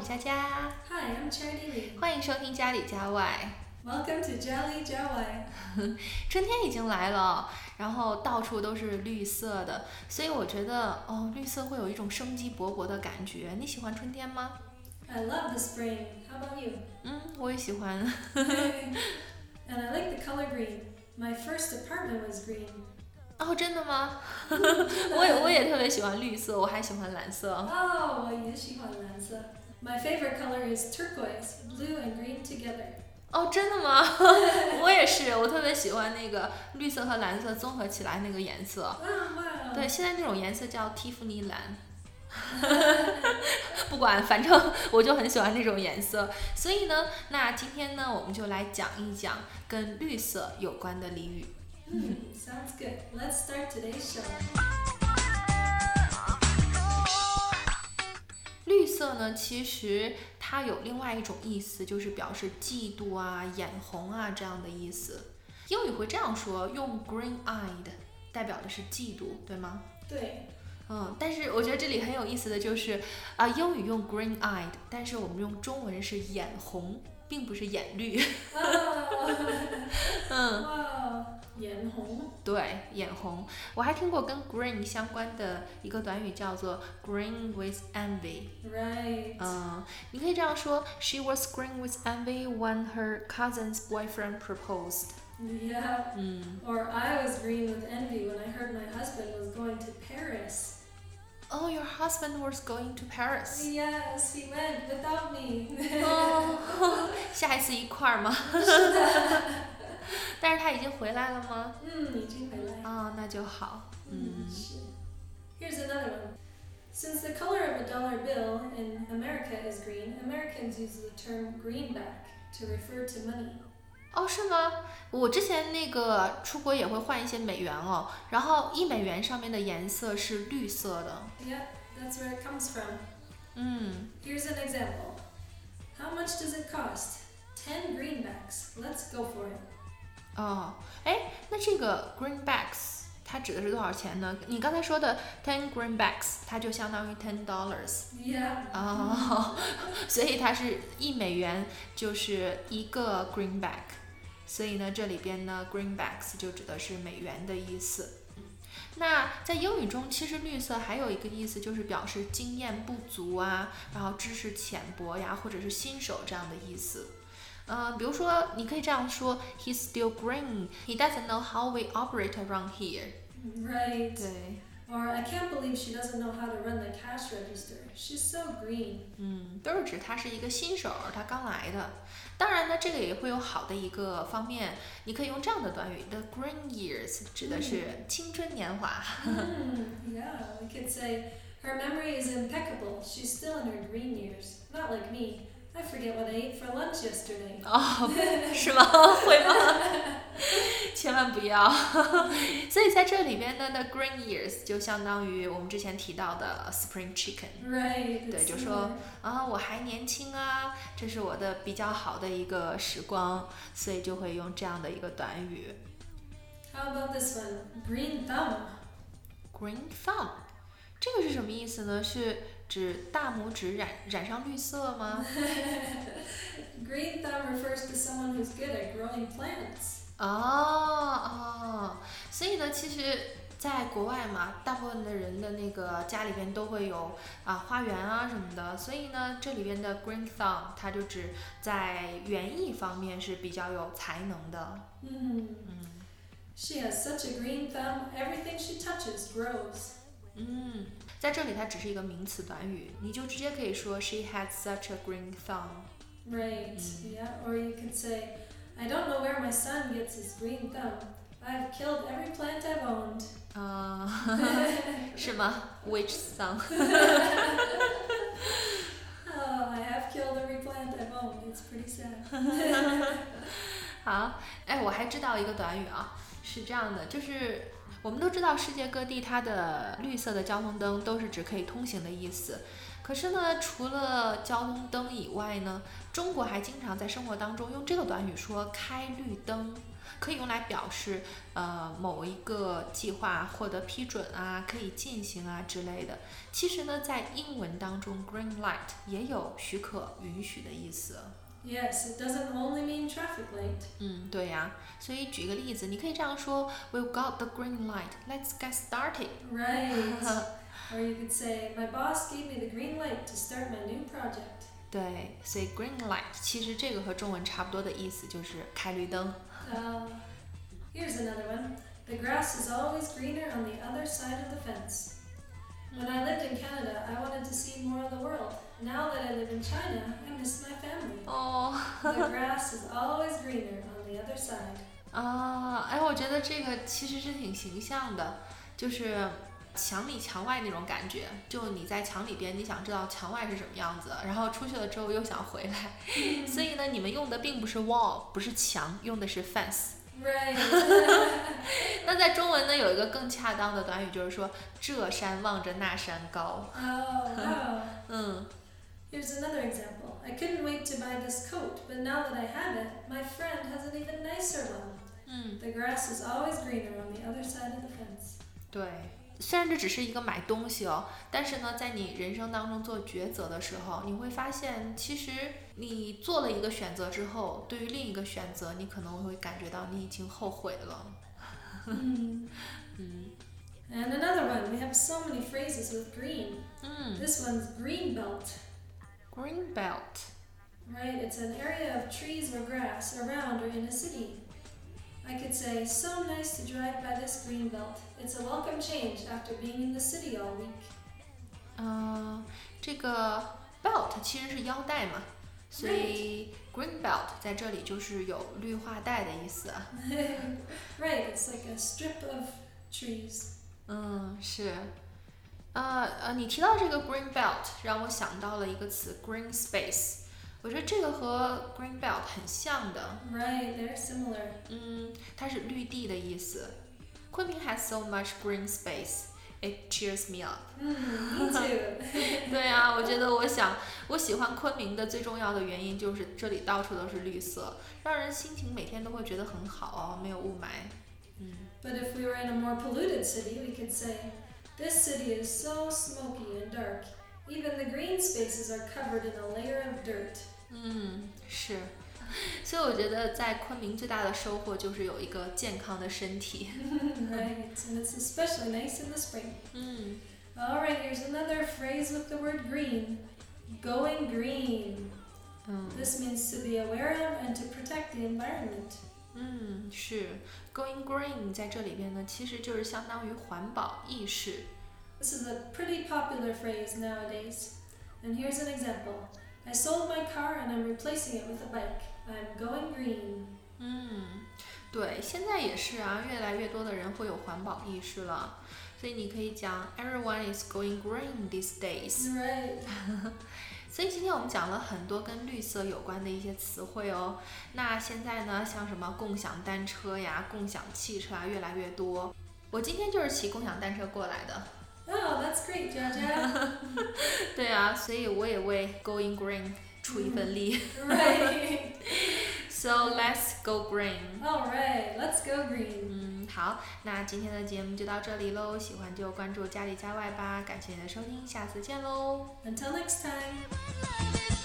佳佳。Hi, I'm Charity Lee. 欢迎收听家里家外。Welcome to Jolly Jawai. 春天已经来了，然后到处都是绿色的，所以我觉得哦，绿色会有一种生机勃勃的感觉。你喜欢春天吗？I love the spring. How about you? 嗯，我也喜欢。and I like the color green. My first apartment was green. 哦，真的吗？我也我也特别喜欢绿色，我还喜欢蓝色。Oh, 我也喜欢蓝色. My favorite color is turquoise, blue and green together. 哦，真的吗？我也是，我特别喜欢那个绿色和蓝色综合起来那个颜色。对，现在那种颜色叫蒂芙尼蓝。不管，反正我就很喜欢那种颜色。所以呢，那今天呢，我们就来讲一讲跟绿色有关的俚语。Hmm, sounds good. Let's start today's show. 色呢，其实它有另外一种意思，就是表示嫉妒啊、眼红啊这样的意思。英语会这样说，用 green-eyed 代表的是嫉妒，对吗？对。嗯，但是我觉得这里很有意思的就是啊，英语用 green-eyed，但是我们用中文是眼红，并不是眼绿。 Oh, 嗯， wow. 眼红。对，眼红。我还听过跟 green 相关的一个短语叫做 green with envy。 Right. 嗯，你可以这样说：She was green with envy when her cousin's boyfriend proposed。 Yeah. 嗯， Or I was green with envy when I heard my husband was going to Paris. Oh, your husband was going to Paris。 Yes, he went without me. 哦，下一次一块儿吗？但是他已经回来了吗？嗯，已经回来。啊、那就好。嗯，是。Here's another one. Since the color of a dollar bill in America is green, Americans use the term greenback to refer to money. 哦，是吗？我之前那个出国也会换一些美元哦，然后一美元上面的颜色是绿色的。Yep, that's where it comes from. 嗯，Here's an example. How much does it cost? 10 greenbacks. Let's go for it. 哦，哎，那这个 greenbacks 它指的是多少钱呢？你刚才说的 ten greenbacks，它就相当于 ten dollars。Yeah. 哦，所以它是一美元就是一个 greenback，所以呢，这里边呢 greenbacks 就指的是美元的意思。那在英语中，其实绿色还有一个意思，就是表示经验不足啊，然后知识浅薄呀，或者是新手这样的意思。嗯、比如说，你可以这样说：He's still green. He doesn't know how we operate around here. Right. 对， Or I can't believe she doesn't know how to run the cash register. She's so green. 嗯，都是指他是一个新手，他刚来的。当然呢，这个也会有好的一个方面，你可以用这样的短语：The green years 指的是青春年华。 Hmm, yeah, we could say her memory is impeccable. She's still in her green years. Not like me. I forget what I ate for lunch yesterday. 哦，是吗？会吗？千万不要。所以在这里边呢，the green years 就相当于我们之前提到的 spring chicken。Right. 对，就说啊，我还年轻啊，这是我的比较好的一个时光，所以就会用这样的一个短语 How about this one? Green thumb. green thumb。这个是什么意思呢？是指大拇指染染上绿色吗？Green thumb refers to someone who's good at growing plants. 哦哦，所以呢，其实在国外嘛，大部分的人的那个家里边都会有啊花园啊什么的，所以呢，这里边的 green thumb 它就指在园艺方面是比较有才能的。嗯、mm. 嗯 She has such a green thumb, everything she touches grows. 嗯，在这里它只是一个名词短语，你就直接可以说 she had such a green thumb。 Right. Mm. Yeah. Or you could say, I don't know where my son gets his green thumb. I've killed every plant I've owned. 啊、是吗？Which thumb？ Oh, I have killed every plant I've owned. It's pretty sad. 好，哎，我还知道一个短语啊，是这样的，就是 我们都知道世界各地它的绿色的交通灯都是指可以通行的意思。可是呢，除了交通灯以外呢，中国还经常在生活当中用这个短语说开绿灯。可以用来表示呃某一个计划获得批准啊，可以进行啊之类的。其实呢，在英文当中，green light 也有许可、允许的意思。Yes, it doesn't only mean traffic light. 嗯，对呀、啊。所以举一个例子，你可以这样说：We've got the green light. Let's get started. Right. or you could say, My boss gave me the green light to start my new project. 对，所以 green light 其实这个和中文差不多的意思就是开绿灯。Uh, here's another one. The grass is always greener on the other side of the fence. When I lived in Canada, I wanted to see more of the world. Now that I live in China, I miss my family. Oh, the grass is always greener on the other side. Ah, 啊，哎，我觉得这个其实是挺形象的，就是墙里墙外那种感觉。就你在墙里边，你想知道墙外是什么样子，然后出去了之后又想回来，所以呢，你们用的并不是 wall，不是墙，用的是 fence。Right. 那在中文呢，有一个更恰当的短语，就是说这山望着那山高。oh, wow. 嗯 Here's another example. I couldn't wait to buy this coat, but now that I have it, my friend has an even nicer one. 嗯，The grass is always greener on the other side of the fence. 对。虽然这只是一个买东西哦，但是呢，在你人生当中做抉择的时候，你会发现，其实你做了一个选择之后，对于另一个选择，你可能会感觉到你已经后悔了。嗯 And another one. We have so many phrases with green. 嗯 This one's green belt. ，green belt， Right? It's an area of trees or grass around or in a city. I could say, so nice to drive by this green belt. It's a welcome change after being in the city all week. 嗯、这个 belt 其实是腰带嘛， 所以 green belt 在这里就是有绿化带的意思。right, it's like a strip of trees. 嗯，是。呃呃，你提到这个 green belt，让我想到了一个词 green space。我觉得这个和 green belt 很像的。Right, they're similar. 嗯，它是绿地的意思。昆明 has so much green space, it cheers me up。 Mm, me too. 对啊，我觉得我想我喜欢昆明的最重要的原因就是这里到处都是绿色，让人心情每天都会觉得很好哦，没有雾霾。嗯 But if we were in a more polluted city, we could say, This city is so smoky and dark. Even the green spaces are covered in a layer of dirt. 嗯，是。 所以我觉得在昆明最大的收获就是有一个健康的身体。 right, and it's especially nice in the spring. 嗯 Alright, here's another phrase with the word green. Going green. 嗯 This means to be aware of and to protect the environment. 嗯，是。Going green 在这里边呢，其实就是相当于环保意识。 This is a pretty popular phrase nowadays. And here's an example. I sold my car and I'm replacing it with a bike. I'm going green. 嗯，对，现在也是啊，越来越多的人会有环保意识了。所以你可以讲 Everyone is going green these days。Right. 所以今天我们讲了很多跟绿色有关的一些词汇哦。那现在呢，像什么共享单车呀、共享汽车啊，越来越多。我今天就是骑共享单车过来的。Oh, that's great, Jaja. 对啊，所以我也为 Going Green 出一份力。 right. So let's go green。 Alright, let's go green. 嗯，好，那今天的节目就到这里喽。喜欢就关注家里家外吧。感谢你的收听，下次见喽。 Until next time.